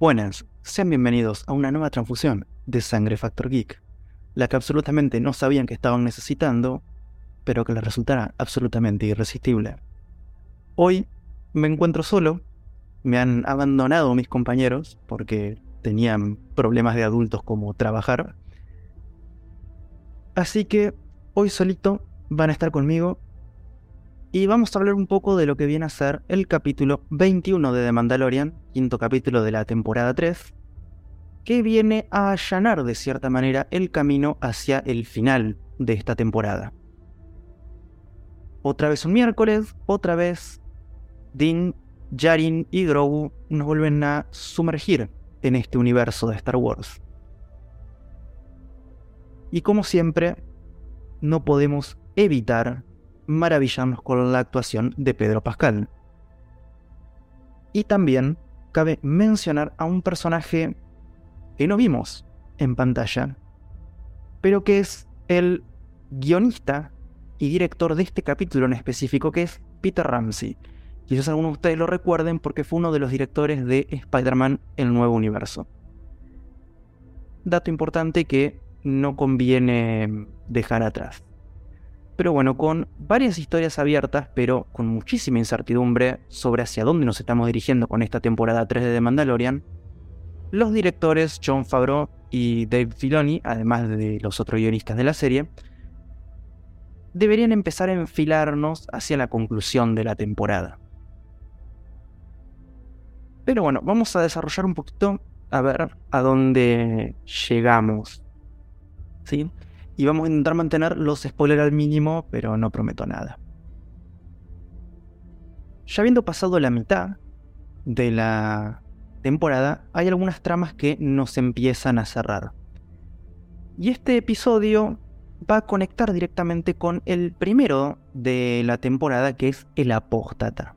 Buenas, sean bienvenidos a una nueva transfusión de Sangre Factor Geek, la que absolutamente no sabían que estaban necesitando, pero que les resultará absolutamente irresistible. Hoy me encuentro solo, me han abandonado mis compañeros porque tenían problemas de adultos como trabajar, así que hoy solito van a estar conmigo y vamos a hablar un poco de lo que viene a ser el capítulo 21 de The Mandalorian, quinto capítulo de la temporada 3, que viene a allanar de cierta manera el camino hacia el final de esta temporada. Otra vez un miércoles, otra vez Din, Yarin y Grogu nos vuelven a sumergir en este universo de Star Wars. Y como siempre, no podemos evitar maravillarnos con la actuación de Pedro Pascal. Y también cabe mencionar a un personaje que no vimos en pantalla, pero que es el guionista y director de este capítulo en específico, que es Peter Ramsey. Quizás algunos de ustedes lo recuerden porque fue uno de los directores de Spider-Man El Nuevo Universo. Dato importante que no conviene dejar atrás. Pero bueno, con varias historias abiertas, pero con muchísima incertidumbre sobre hacia dónde nos estamos dirigiendo con esta temporada 3 de The Mandalorian, los directores John Favreau y Dave Filoni, además de los otros guionistas de la serie, deberían empezar a enfilarnos hacia la conclusión de la temporada. Pero bueno, vamos a desarrollar un poquito a ver a dónde llegamos. ¿Sí? Y vamos a intentar mantener los spoilers al mínimo, pero no prometo nada. Ya habiendo pasado la mitad de la temporada, hay algunas tramas que nos empiezan a cerrar. Y este episodio va a conectar directamente con el primero de la temporada, que es El Apóstata.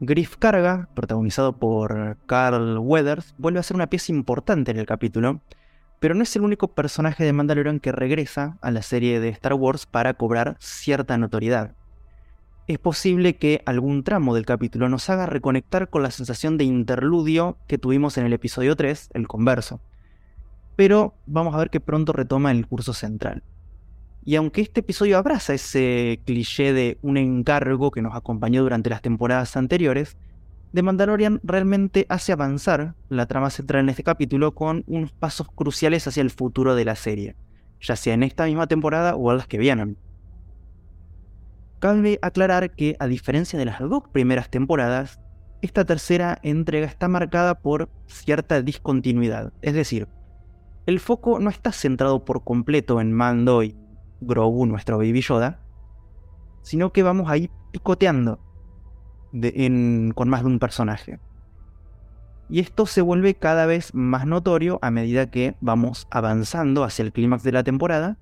Griff Carga, protagonizado por Carl Weathers, vuelve a ser una pieza importante en el capítulo, pero no es el único personaje de Mandalorian que regresa a la serie de Star Wars para cobrar cierta notoriedad. Es posible que algún tramo del capítulo nos haga reconectar con la sensación de interludio que tuvimos en el episodio 3, el converso. Pero vamos a ver que pronto retoma el curso central. Y aunque este episodio abraza ese cliché de un encargo que nos acompañó durante las temporadas anteriores, The Mandalorian realmente hace avanzar la trama central en este capítulo con unos pasos cruciales hacia el futuro de la serie, ya sea en esta misma temporada o en las que vienen. Cabe aclarar que, a diferencia de las dos primeras temporadas, esta tercera entrega está marcada por cierta discontinuidad, es decir, el foco no está centrado por completo en Mando y Grogu, nuestro Baby Yoda, sino que vamos ahí picoteando con más de un personaje. Y esto se vuelve cada vez más notorio a medida que vamos avanzando hacia el clímax de la temporada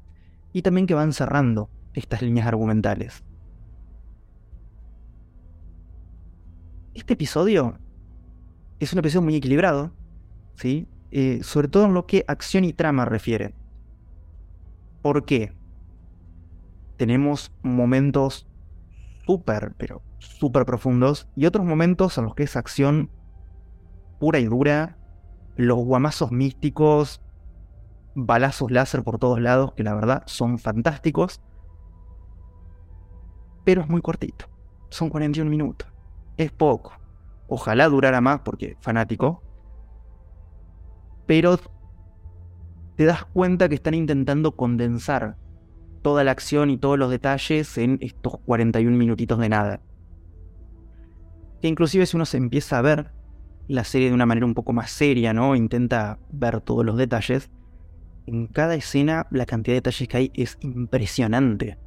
y también que van cerrando estas líneas argumentales. Este episodio es un episodio muy equilibrado, ¿sí? Eh, sobre todo en lo que acción y trama refiere. ¿Por qué? Tenemos momentos súper, pero súper profundos, y otros momentos en los que es acción pura y dura, los guamazos místicos, balazos láser por todos lados, que la verdad son fantásticos, pero es muy cortito, son 41 minutos, es poco. Ojalá durara más porque fanático, pero te das cuenta que están intentando condensar toda la acción y todos los detalles en estos 41 minutitos de nada. Que inclusive si uno se empieza a ver la serie de una manera un poco más seria, ¿no? Intenta ver todos los detalles. En cada escena la cantidad de detalles que hay es impresionante.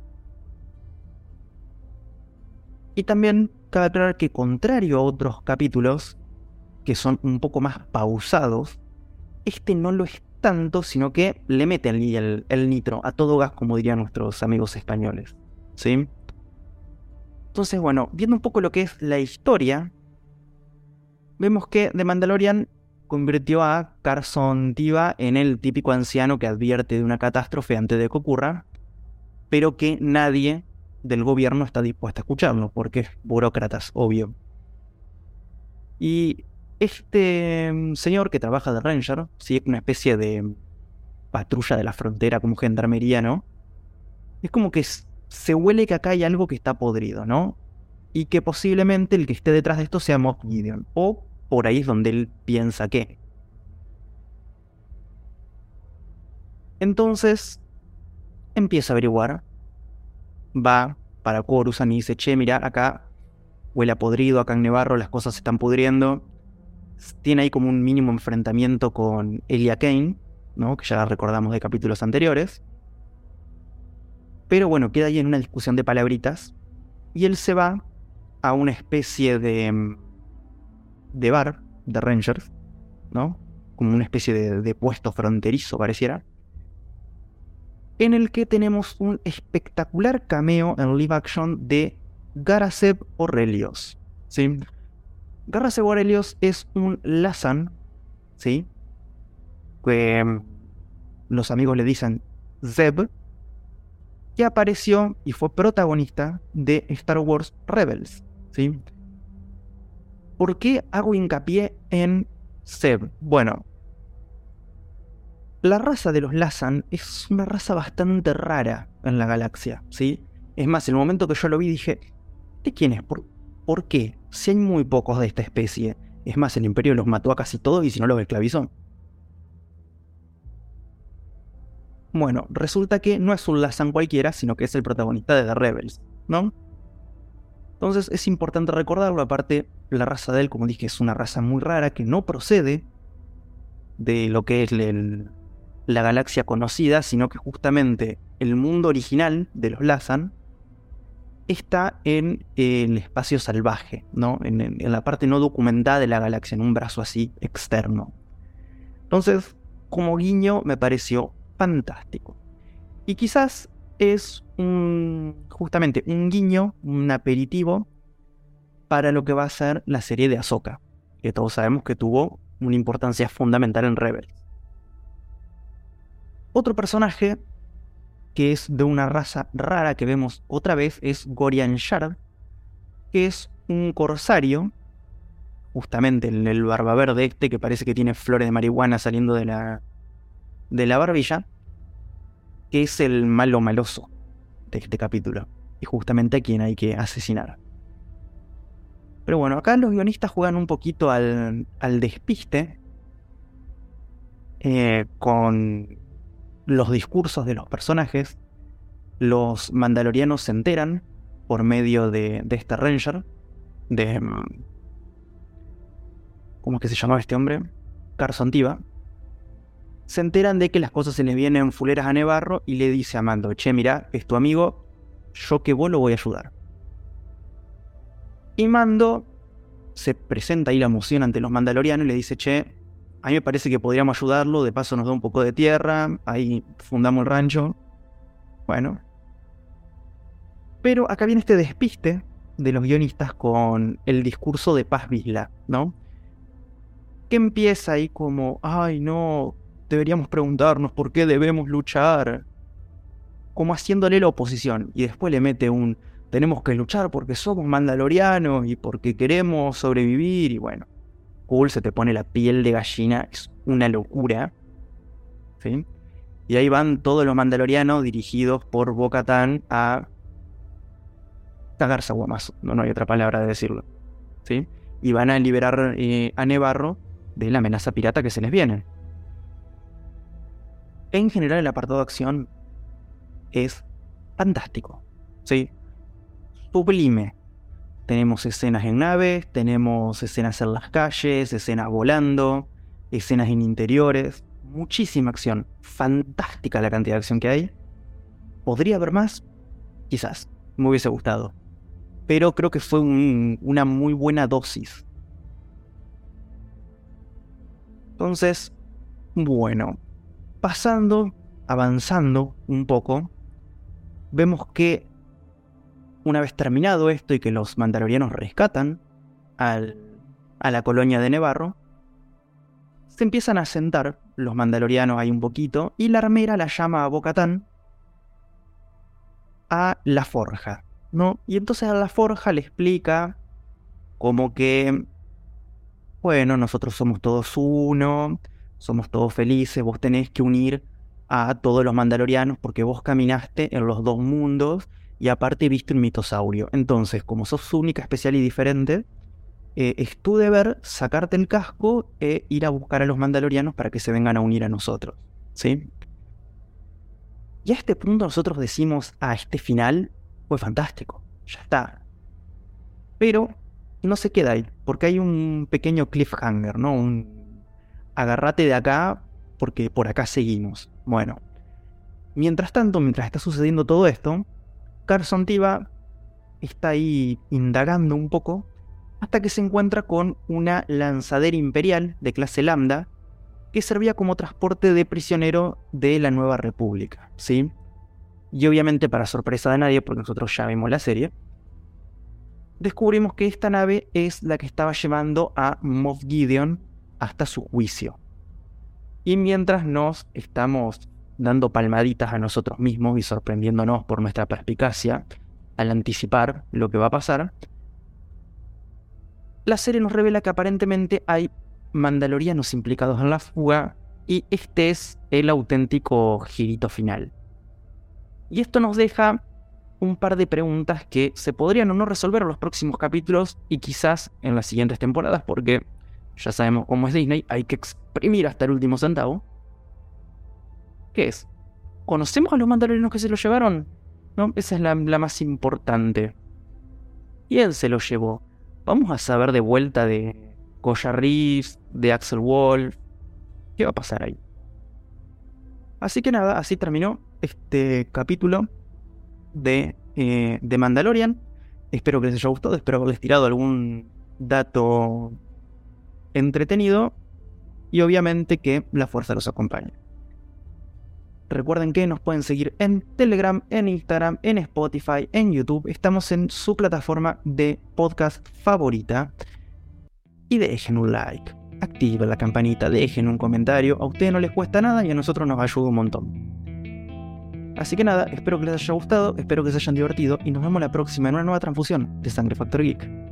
Y también cabe aclarar que contrario a otros capítulos, que son un poco más pausados, este no lo es tanto, sino que le mete el, el, nitro a todo gas, como dirían nuestros amigos españoles. ¿Sí? Entonces, bueno, viendo un poco lo que es la historia, vemos que The Mandalorian convirtió a Carson Tiva en el típico anciano que advierte de una catástrofe antes de que ocurra, pero que nadie del gobierno está dispuesto a escucharlo, porque es burócratas, obvio. Y este mm, señor que trabaja de Ranger, ¿sí? una especie de patrulla de la frontera como gendarmería, ¿no? Es como que se huele que acá hay algo que está podrido, ¿no? Y que posiblemente el que esté detrás de esto sea Moff Gideon. O por ahí es donde él piensa que. Entonces, empieza a averiguar. Va para Coruscant y dice, che, mira, acá huele a podrido, acá en Nevarro las cosas se están pudriendo. Tiene ahí como un mínimo enfrentamiento con Elia Kane, ¿no? que ya recordamos de capítulos anteriores. Pero bueno, queda ahí en una discusión de palabritas. Y él se va a una especie de. Mm, de bar de Rangers, ¿no? Como una especie de, puesto fronterizo, pareciera. En el que tenemos un espectacular cameo en live action de Garaseb Aurelios. ¿sí? Garaseb Aurelios es un Lazan, ¿sí? Que mm, los amigos le dicen Zeb, que apareció y fue protagonista de Star Wars Rebels. ¿sí? ¿Por qué hago hincapié en Zeb? Bueno, la raza de los Lazan es una raza bastante rara en la galaxia, ¿sí? Es más, el momento que yo lo vi dije, ¿de quién es? ¿Por, ¿Por qué? Si hay muy pocos de esta especie. Es más, el Imperio los mató a casi todos y si no los esclavizó. Bueno, resulta que no es un Lazan cualquiera, sino que es el protagonista de The Rebels, ¿no? Entonces es importante recordarlo, aparte la raza de él, como dije, es una raza muy rara que no procede de lo que es la galaxia conocida, sino que justamente el mundo original de los Lazan está en el espacio salvaje, ¿no? En, en, la parte no documentada de la galaxia, en un brazo así externo. Entonces, como guiño, me pareció fantástico. Y quizás es un, justamente un guiño, un aperitivo para lo que va a ser la serie de Ahsoka, que todos sabemos que tuvo una importancia fundamental en Rebels. Otro personaje que es de una raza rara que vemos otra vez es Gorian Shard, que es un corsario, justamente el, el barba verde este que parece que tiene flores de marihuana saliendo de la, de la barbilla, que es el malo maloso de este capítulo, y justamente a quien hay que asesinar. Pero bueno, acá los guionistas juegan un poquito al, al despiste eh, con los discursos de los personajes. Los mandalorianos se enteran por medio de, de este Ranger, de... Mm, ¿Cómo es que se llamaba este hombre? Carson Tiva se enteran de que las cosas se les vienen fuleras a Nevarro y le dice a Mando, che, mira, es tu amigo, yo que vos lo voy a ayudar. Y Mando se presenta ahí la emoción ante los mandalorianos y le dice, che, a mí me parece que podríamos ayudarlo, de paso nos da un poco de tierra, ahí fundamos el rancho. Bueno. Pero acá viene este despiste de los guionistas con el discurso de Paz Vizla, ¿no? Que empieza ahí como, ay no, deberíamos preguntarnos por qué debemos luchar. Como haciéndole la oposición. Y después le mete un tenemos que luchar porque somos mandalorianos y porque queremos sobrevivir. Y bueno, cool, se te pone la piel de gallina. Es una locura. ¿Sí? Y ahí van todos los mandalorianos dirigidos por Bo-Katan a cagarse a guamazo. No, no hay otra palabra de decirlo. ¿Sí? Y van a liberar eh, a Nevarro de la amenaza pirata que se les viene. En general el apartado de acción es fantástico. ¿sí? Sublime. Tenemos escenas en naves, tenemos escenas en las calles, escenas volando, escenas en interiores, muchísima acción. Fantástica la cantidad de acción que hay. ¿Podría haber más? Quizás, me hubiese gustado. Pero creo que fue una muy buena dosis. Entonces, bueno, pasando, avanzando un poco, vemos que una vez terminado esto y que los mandalorianos rescatan a la colonia de Nevarro, se empiezan a sentar los mandalorianos ahí un poquito y la armera la llama a Bocatán a la forja, ¿no? Y entonces a la forja le explica como que bueno, nosotros somos todos uno, somos todos felices, vos tenés que unir a todos los mandalorianos porque vos caminaste en los dos mundos y aparte viste un mitosaurio. Entonces, como sos única, especial y diferente, eh, es tu deber sacarte el casco e ir a buscar a los mandalorianos para que se vengan a unir a nosotros. ¿Sí? Y a este punto nosotros decimos, ah, este final fue fantástico, ya está. Pero no se queda ahí, porque hay un pequeño cliffhanger, ¿no? Un agarrate de acá porque por acá seguimos. Bueno, mientras tanto, mientras está sucediendo todo esto, Carson Tiva está ahí indagando un poco hasta que se encuentra con una lanzadera imperial de clase Lambda que servía como transporte de prisionero de la Nueva República, ¿sí? Y obviamente para sorpresa de nadie, porque nosotros ya vimos la serie, descubrimos que esta nave es la que estaba llevando a Moff Gideon hasta su juicio. Y mientras nos estamos dando palmaditas a nosotros mismos y sorprendiéndonos por nuestra perspicacia al anticipar lo que va a pasar, la serie nos revela que aparentemente hay mandalorianos implicados en la fuga y este es el auténtico girito final. Y esto nos deja un par de preguntas que se podrían o no resolver en los próximos capítulos y quizás en las siguientes temporadas porque ya sabemos cómo es Disney, hay que exprimir hasta el último centavo. ¿Qué es? ¿Conocemos a los mandalorianos que se lo llevaron? ¿No? Esa es la, más importante. Y él se lo llevó. Vamos a saber de vuelta de Goya Reeves, de Axel Wolf. ¿Qué va a pasar ahí? Así que nada, así terminó este capítulo de, eh, de Mandalorian. Espero que les haya gustado, espero haberles tirado algún dato entretenido y obviamente que la fuerza los acompañe. Recuerden que nos pueden seguir en Telegram, en Instagram, en Spotify, en YouTube. Estamos en su plataforma de podcast favorita. Y dejen un like, activen la campanita, dejen un comentario. A ustedes no les cuesta nada y a nosotros nos ayuda un montón. Así que nada, espero que les haya gustado, espero que se hayan divertido y nos vemos la próxima en una nueva transfusión de Sangre Factor Geek.